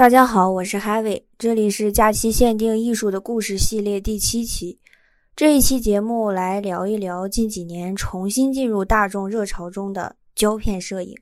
大家好，我是 Heavy，这里是假期限定艺术的故事系列第七期。这一期节目来聊一聊近几年重新进入大众热潮中的胶片摄影。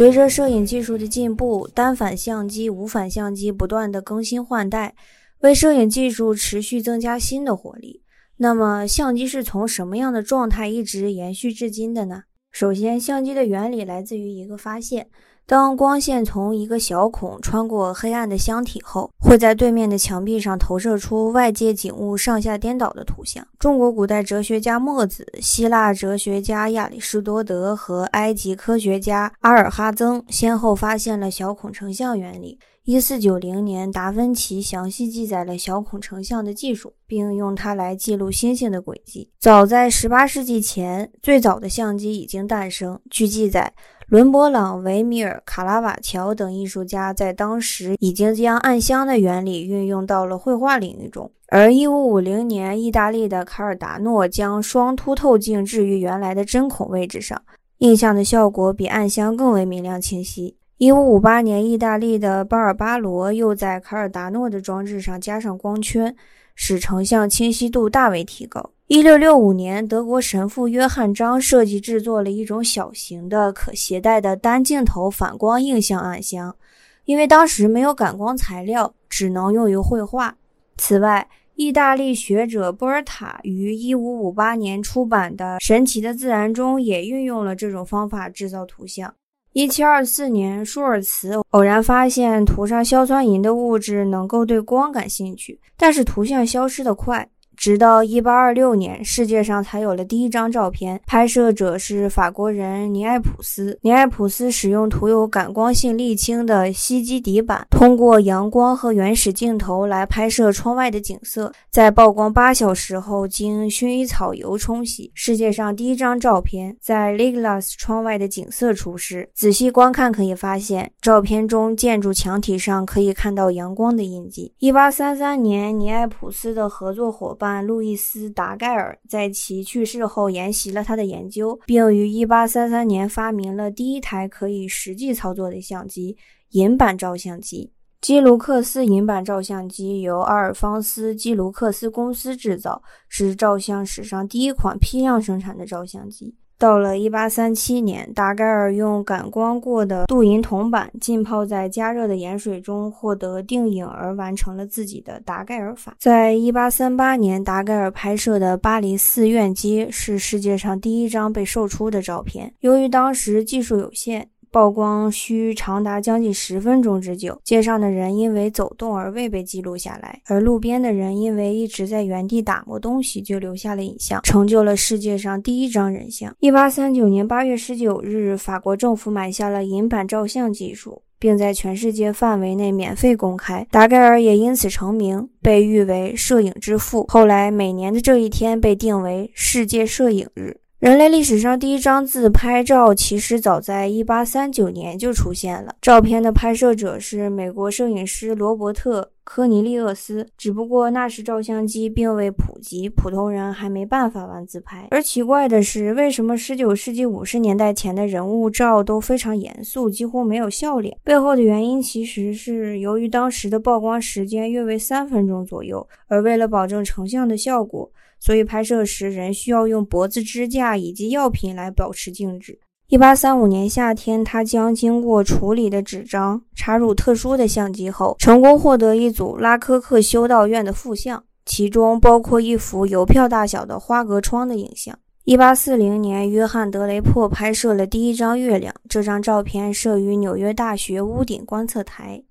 随着摄影技术的进步，单反相机、无反相机不断的更新换代，为摄影技术持续增加新的活力。那么，相机是从什么样的状态一直延续至今的呢？首先，相机的原理来自于一个发现。当光线从一个小孔穿过黑暗的箱体后，会在对面的墙壁上投射出外界景物上下颠倒的图像。中国古代哲学家墨子、希腊哲学家亚里士多德和埃及科学家阿尔哈曾先后发现了小孔成像原理。一四九零年，达芬奇详细记载了小孔成像的技术，并用它来记录星星的轨迹。早在十八世纪前，最早的相机已经诞生。据记载。伦勃朗、维米尔、卡拉瓦乔等艺术家在当时已经将暗箱的原理运用到了绘画领域中。而1550年，意大利的卡尔达诺将双凸透镜置于原来的针孔位置上，映像的效果比暗箱更为明亮清晰。1558年，意大利的巴尔巴罗又在卡尔达诺的装置上加上光圈，使成像清晰度大为提高。一六六五年，德国神父约翰章设计制作了一种小型的可携带的单镜头反光映像暗箱，因为当时没有感光材料，只能用于绘画。此外，意大利学者波尔塔于一五五八年出版的《神奇的自然》中也运用了这种方法制造图像。一七二四年，舒尔茨偶然发现涂上硝酸银的物质能够对光感兴趣，但是图像消失的快。直到一八二六年，世界上才有了第一张照片，拍摄者是法国人尼埃普斯。尼埃普斯使用涂有感光性沥青的锡基底板，通过阳光和原始镜头来拍摄窗外的景色。在曝光八小时后，经薰衣草油冲洗，世界上第一张照片在 Liglas 窗外的景色出世。仔细观看可以发现，照片中建筑墙体上可以看到阳光的印记。一八三三年，尼埃普斯的合作伙伴。路易斯·达盖尔在其去世后沿袭了他的研究，并于1833年发明了第一台可以实际操作的相机——银版照相机。基卢克斯银版照相机由阿尔方斯·基卢克斯公司制造，是照相史上第一款批量生产的照相机。到了一八三七年，达盖尔用感光过的镀银铜板浸泡在加热的盐水中，获得定影而完成了自己的达盖尔法。在一八三八年，达盖尔拍摄的巴黎寺院街是世界上第一张被售出的照片。由于当时技术有限。曝光需长达将近十分钟之久，街上的人因为走动而未被记录下来，而路边的人因为一直在原地打磨东西，就留下了影像，成就了世界上第一张人像。一八三九年八月十九日，法国政府买下了银版照相技术，并在全世界范围内免费公开。达盖尔也因此成名，被誉为摄影之父。后来，每年的这一天被定为世界摄影日。人类历史上第一张自拍照，其实早在1839年就出现了。照片的拍摄者是美国摄影师罗伯特·科尼利厄斯，只不过那时照相机并未普及，普通人还没办法玩自拍。而奇怪的是，为什么19世纪50年代前的人物照都非常严肃，几乎没有笑脸？背后的原因其实是由于当时的曝光时间约为三分钟左右，而为了保证成像的效果。所以拍摄时仍需要用脖子支架以及药品来保持静止。一八三五年夏天，他将经过处理的纸张插入特殊的相机后，成功获得一组拉科克修道院的复像，其中包括一幅邮票大小的花格窗的影像。一八四零年，约翰·德雷珀拍摄了第一张月亮，这张照片摄于纽约大学屋顶观测台。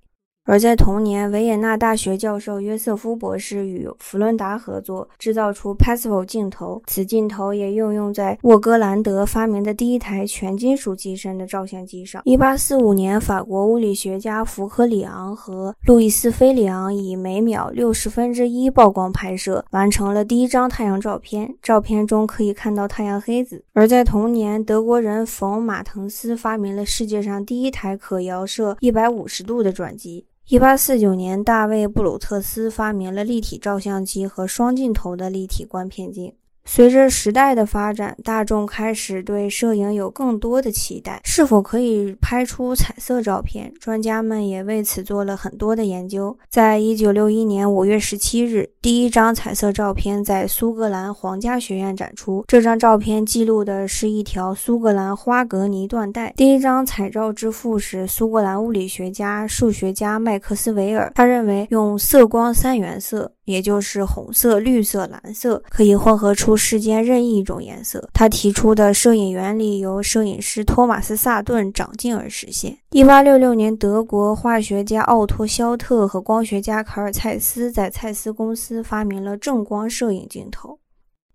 而在同年，维也纳大学教授约瑟夫博士与弗伦达合作制造出 Passive 镜头，此镜头也应用在沃格兰德发明的第一台全金属机身的照相机上。1845年，法国物理学家福克里昂和路易斯菲里昂以每秒六十分之一曝光拍摄，完成了第一张太阳照片。照片中可以看到太阳黑子。而在同年，德国人冯马滕斯发明了世界上第一台可遥射一百五十度的转机。一八四九年，大卫·布鲁特斯发明了立体照相机和双镜头的立体观片镜。随着时代的发展，大众开始对摄影有更多的期待。是否可以拍出彩色照片？专家们也为此做了很多的研究。在一九六一年五月十七日，第一张彩色照片在苏格兰皇家学院展出。这张照片记录的是一条苏格兰花格尼缎带。第一张彩照之父是苏格兰物理学家、数学家麦克斯韦尔。他认为用色光三原色。也就是红色、绿色、蓝色可以混合出世间任意一种颜色。他提出的摄影原理由摄影师托马斯·萨顿长进而实现。一八六六年，德国化学家奥托·肖特和光学家卡尔·蔡司在蔡司公司发明了正光摄影镜头。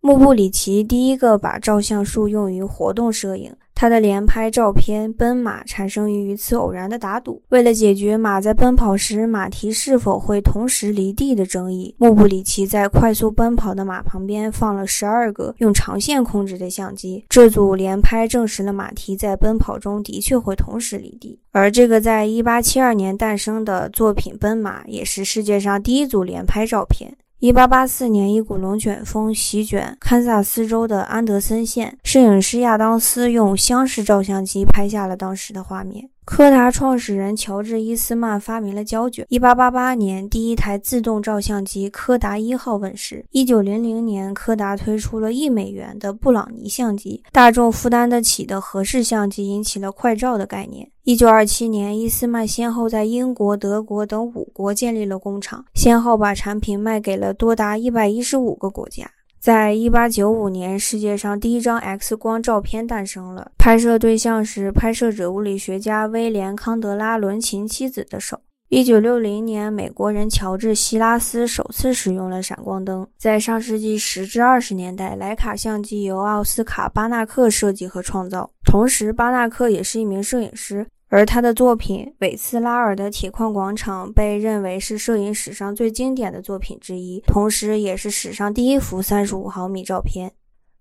穆布里奇第一个把照相术用于活动摄影。他的连拍照片奔马产生于一次偶然的打赌。为了解决马在奔跑时马蹄是否会同时离地的争议，穆布里奇在快速奔跑的马旁边放了十二个用长线控制的相机。这组连拍证实了马蹄在奔跑中的确会同时离地。而这个在1872年诞生的作品奔马，也是世界上第一组连拍照片。一八八四年，一股龙卷风席卷堪萨斯州的安德森县，摄影师亚当斯用箱式照相机拍下了当时的画面。柯达创始人乔治·伊斯曼发明了胶卷。1888年，第一台自动照相机柯达一号问世。1900年，柯达推出了一美元的布朗尼相机，大众负担得起的合适相机引起了快照的概念。1927年，伊斯曼先后在英国、德国等五国建立了工厂，先后把产品卖给了多达115个国家。在一八九五年，世界上第一张 X 光照片诞生了，拍摄对象是拍摄者物理学家威廉康德拉伦琴妻子的手。一九六零年，美国人乔治希拉斯首次使用了闪光灯。在上世纪十至二十年代，莱卡相机由奥斯卡巴纳克设计和创造，同时巴纳克也是一名摄影师。而他的作品《韦茨拉尔的铁矿广场》被认为是摄影史上最经典的作品之一，同时也是史上第一幅三十五毫米照片。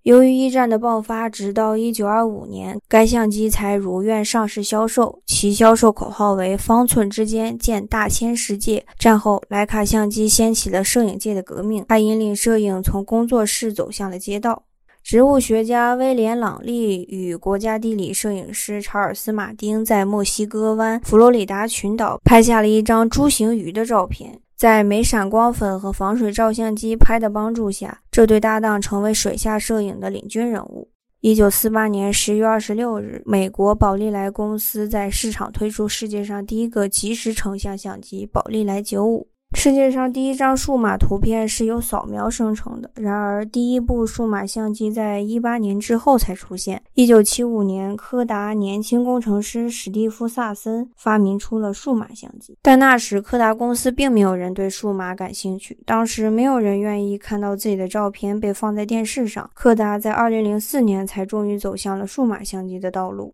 由于一战的爆发，直到一九二五年，该相机才如愿上市销售，其销售口号为“方寸之间见大千世界”。战后，徕卡相机掀起了摄影界的革命，它引领摄影从工作室走向了街道。植物学家威廉·朗利与国家地理摄影师查尔斯·马丁在墨西哥湾佛罗里达群岛拍下了一张猪形鱼的照片。在没闪光粉和防水照相机拍的帮助下，这对搭档成为水下摄影的领军人物。一九四八年十月二十六日，美国宝丽来公司在市场推出世界上第一个即时成像相机——宝丽来九五。世界上第一张数码图片是由扫描生成的。然而，第一部数码相机在一八年之后才出现。一九七五年，柯达年轻工程师史蒂夫·萨森发明出了数码相机，但那时柯达公司并没有人对数码感兴趣。当时没有人愿意看到自己的照片被放在电视上。柯达在二零零四年才终于走向了数码相机的道路。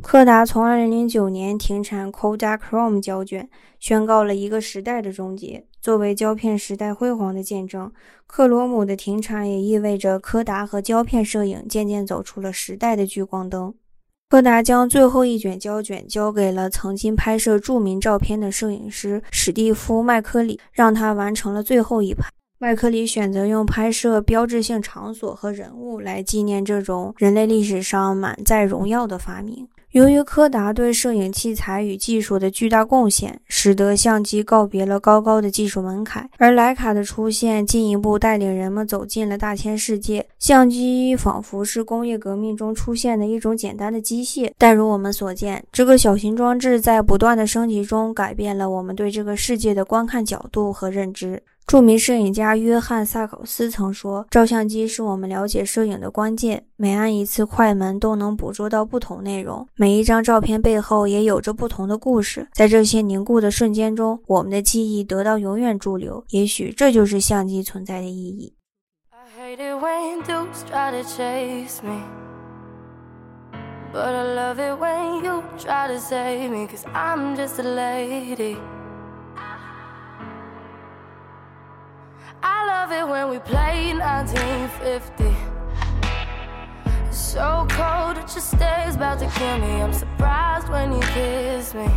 柯达从2009年停产 Kodak Chrome 胶卷，宣告了一个时代的终结。作为胶片时代辉煌的见证，克罗姆的停产也意味着柯达和胶片摄影渐渐走出了时代的聚光灯。柯达将最后一卷胶卷交给了曾经拍摄著名照片的摄影师史蒂夫·麦克里，让他完成了最后一拍。麦克里选择用拍摄标志性场所和人物来纪念这种人类历史上满载荣耀的发明。由于柯达对摄影器材与技术的巨大贡献，使得相机告别了高高的技术门槛，而徕卡的出现进一步带领人们走进了大千世界。相机仿佛是工业革命中出现的一种简单的机械，但如我们所见，这个小型装置在不断的升级中改变了我们对这个世界的观看角度和认知。著名摄影家约翰·萨考斯曾说：“照相机是我们了解摄影的关键。每按一次快门，都能捕捉到不同内容。每一张照片背后也有着不同的故事。在这些凝固的瞬间中，我们的记忆得到永远驻留。也许这就是相机存在的意义。” I love it when we play 1950. It's so cold, it just stays about to kill me. I'm surprised when you kiss me.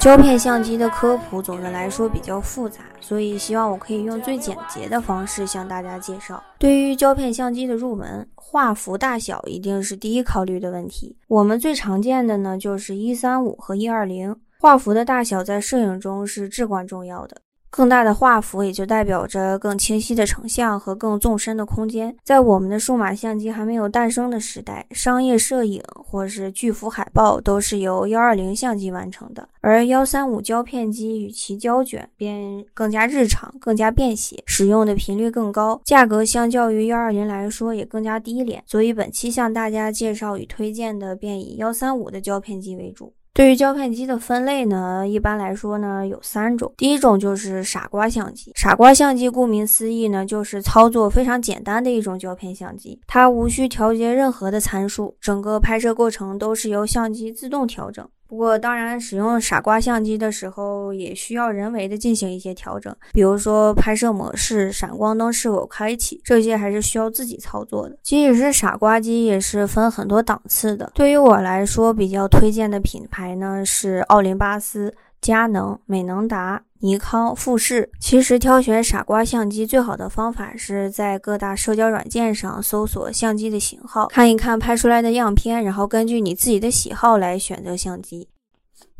胶片相机的科普总的来说比较复杂，所以希望我可以用最简洁的方式向大家介绍。对于胶片相机的入门，画幅大小一定是第一考虑的问题。我们最常见的呢就是一三五和一二零，画幅的大小在摄影中是至关重要的。更大的画幅也就代表着更清晰的成像和更纵深的空间。在我们的数码相机还没有诞生的时代，商业摄影或是巨幅海报都是由幺二零相机完成的，而幺三五胶片机与其胶卷便更加日常、更加便携，使用的频率更高，价格相较于幺二零来说也更加低廉。所以本期向大家介绍与推荐的便以幺三五的胶片机为主。对于胶片机的分类呢，一般来说呢有三种。第一种就是傻瓜相机。傻瓜相机顾名思义呢，就是操作非常简单的一种胶片相机，它无需调节任何的参数，整个拍摄过程都是由相机自动调整。不过，当然，使用傻瓜相机的时候，也需要人为的进行一些调整，比如说拍摄模式、闪光灯是否开启，这些还是需要自己操作的。即使是傻瓜机，也是分很多档次的。对于我来说，比较推荐的品牌呢是奥林巴斯。佳能、美能达、尼康、富士。其实挑选傻瓜相机最好的方法是在各大社交软件上搜索相机的型号，看一看拍出来的样片，然后根据你自己的喜好来选择相机。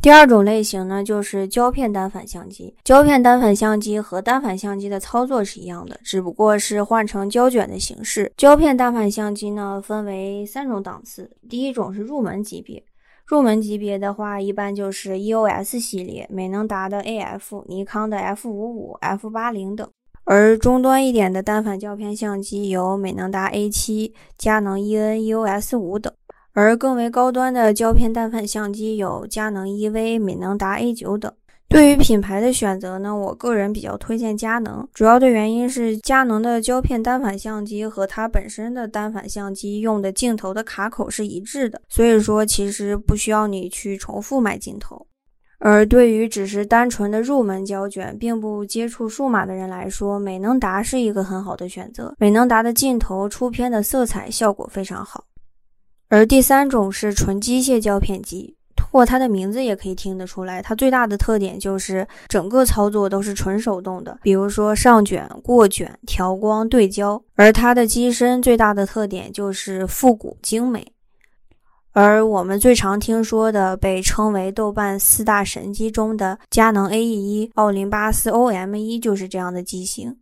第二种类型呢，就是胶片单反相机。胶片单反相机和单反相机的操作是一样的，只不过是换成胶卷的形式。胶片单反相机呢，分为三种档次，第一种是入门级别。入门级别的话，一般就是 EOS 系列，美能达的 AF，尼康的 F 五五、F 八零等；而中端一点的单反胶片相机有美能达 A 七、佳能 EN EOS 五等；而更为高端的胶片单反相机有佳能 EV、美能达 A 九等。对于品牌的选择呢，我个人比较推荐佳能，主要的原因是佳能的胶片单反相机和它本身的单反相机用的镜头的卡口是一致的，所以说其实不需要你去重复买镜头。而对于只是单纯的入门胶卷，并不接触数码的人来说，美能达是一个很好的选择。美能达的镜头出片的色彩效果非常好。而第三种是纯机械胶片机。过它的名字也可以听得出来，它最大的特点就是整个操作都是纯手动的，比如说上卷、过卷、调光、对焦。而它的机身最大的特点就是复古精美。而我们最常听说的，被称为豆瓣四大神机中的佳能 AE1、奥林巴斯 OM1 就是这样的机型。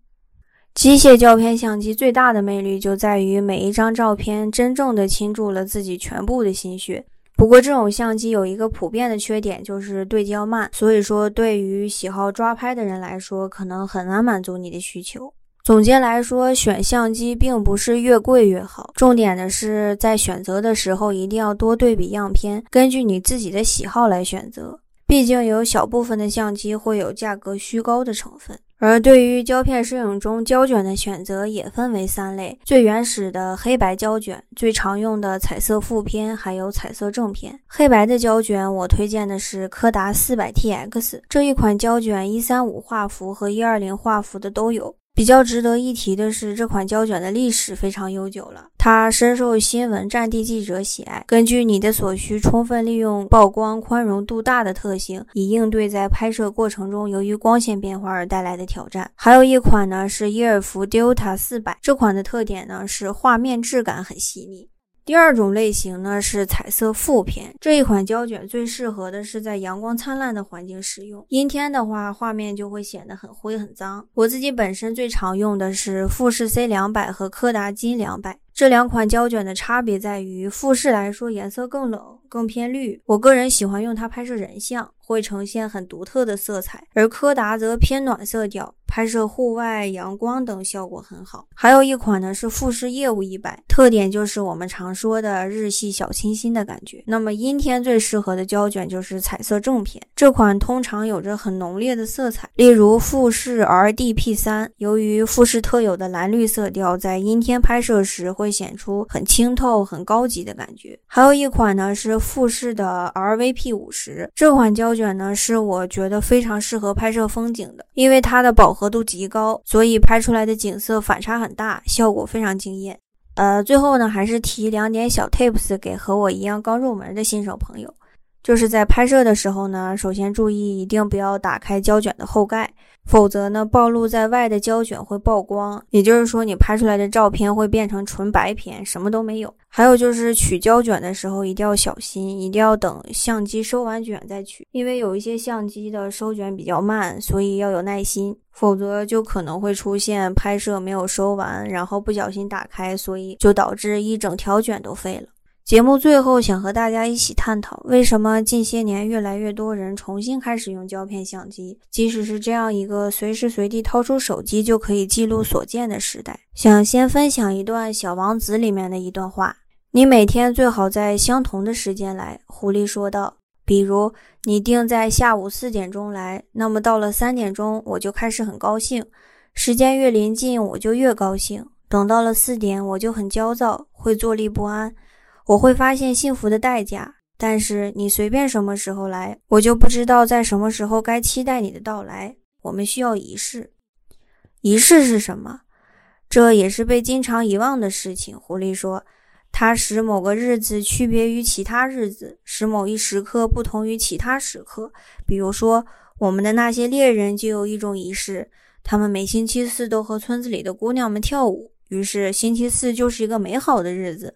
机械胶片相机最大的魅力就在于每一张照片真正的倾注了自己全部的心血。不过，这种相机有一个普遍的缺点，就是对焦慢。所以说，对于喜好抓拍的人来说，可能很难满足你的需求。总结来说，选相机并不是越贵越好，重点的是在选择的时候一定要多对比样片，根据你自己的喜好来选择。毕竟有小部分的相机会有价格虚高的成分。而对于胶片摄影中胶卷的选择也分为三类：最原始的黑白胶卷，最常用的彩色负片，还有彩色正片。黑白的胶卷，我推荐的是柯达四百 TX 这一款胶卷，一三五画幅和一二零画幅的都有。比较值得一提的是，这款胶卷的历史非常悠久了，它深受新闻战地记者喜爱。根据你的所需，充分利用曝光宽容度大的特性，以应对在拍摄过程中由于光线变化而带来的挑战。还有一款呢是伊尔福 Delta 四百，这款的特点呢是画面质感很细腻。第二种类型呢是彩色负片，这一款胶卷最适合的是在阳光灿烂的环境使用，阴天的话画面就会显得很灰很脏。我自己本身最常用的是富士 C 两百和柯达金两百。这两款胶卷的差别在于，富士来说颜色更冷，更偏绿。我个人喜欢用它拍摄人像，会呈现很独特的色彩；而柯达则偏暖色调。拍摄户外、阳光等效果很好。还有一款呢是富士业务一百，特点就是我们常说的日系小清新的感觉。那么阴天最适合的胶卷就是彩色正片，这款通常有着很浓烈的色彩，例如富士 RDP 三。由于富士特有的蓝绿色调，在阴天拍摄时会显出很清透、很高级的感觉。还有一款呢是富士的 RVP 五十，这款胶卷呢是我觉得非常适合拍摄风景的，因为它的饱和度极高，所以拍出来的景色反差很大，效果非常惊艳。呃，最后呢，还是提两点小 tips 给和我一样刚入门的新手朋友，就是在拍摄的时候呢，首先注意一定不要打开胶卷的后盖。否则呢，暴露在外的胶卷会曝光，也就是说你拍出来的照片会变成纯白片，什么都没有。还有就是取胶卷的时候一定要小心，一定要等相机收完卷再取，因为有一些相机的收卷比较慢，所以要有耐心，否则就可能会出现拍摄没有收完，然后不小心打开，所以就导致一整条卷都废了。节目最后想和大家一起探讨，为什么近些年越来越多人重新开始用胶片相机？即使是这样一个随时随地掏出手机就可以记录所见的时代。想先分享一段《小王子》里面的一段话：“你每天最好在相同的时间来。”狐狸说道。“比如你定在下午四点钟来，那么到了三点钟我就开始很高兴。时间越临近，我就越高兴。等到了四点，我就很焦躁，会坐立不安。”我会发现幸福的代价，但是你随便什么时候来，我就不知道在什么时候该期待你的到来。我们需要仪式，仪式是什么？这也是被经常遗忘的事情。狐狸说，它使某个日子区别于其他日子，使某一时刻不同于其他时刻。比如说，我们的那些猎人就有一种仪式，他们每星期四都和村子里的姑娘们跳舞，于是星期四就是一个美好的日子。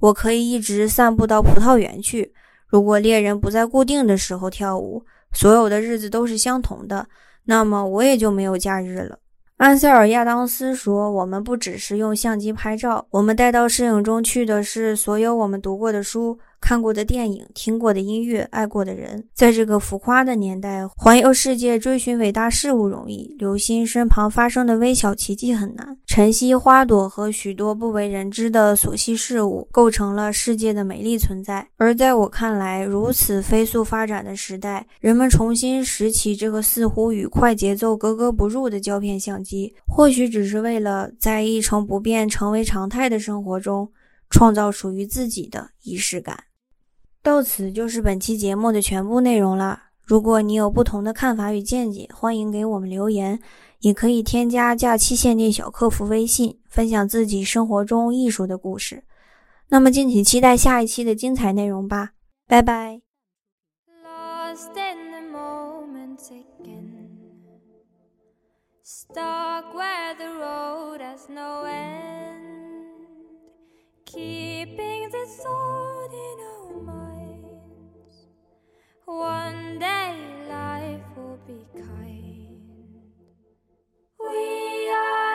我可以一直散步到葡萄园去。如果猎人不在固定的时候跳舞，所有的日子都是相同的，那么我也就没有假日了。安塞尔·亚当斯说：“我们不只是用相机拍照，我们带到摄影中去的是所有我们读过的书。”看过的电影，听过的音乐，爱过的人，在这个浮夸的年代，环游世界追寻伟大事物容易，留心身旁发生的微小奇迹很难。晨曦、花朵和许多不为人知的琐细事物，构成了世界的美丽存在。而在我看来，如此飞速发展的时代，人们重新拾起这个似乎与快节奏格格不入的胶片相机，或许只是为了在一成不变、成为常态的生活中，创造属于自己的仪式感。到此就是本期节目的全部内容了。如果你有不同的看法与见解，欢迎给我们留言，也可以添加假期限定小客服微信，分享自己生活中艺术的故事。那么，敬请期待下一期的精彩内容吧，拜拜。Keeping the One day life will be kind. We are.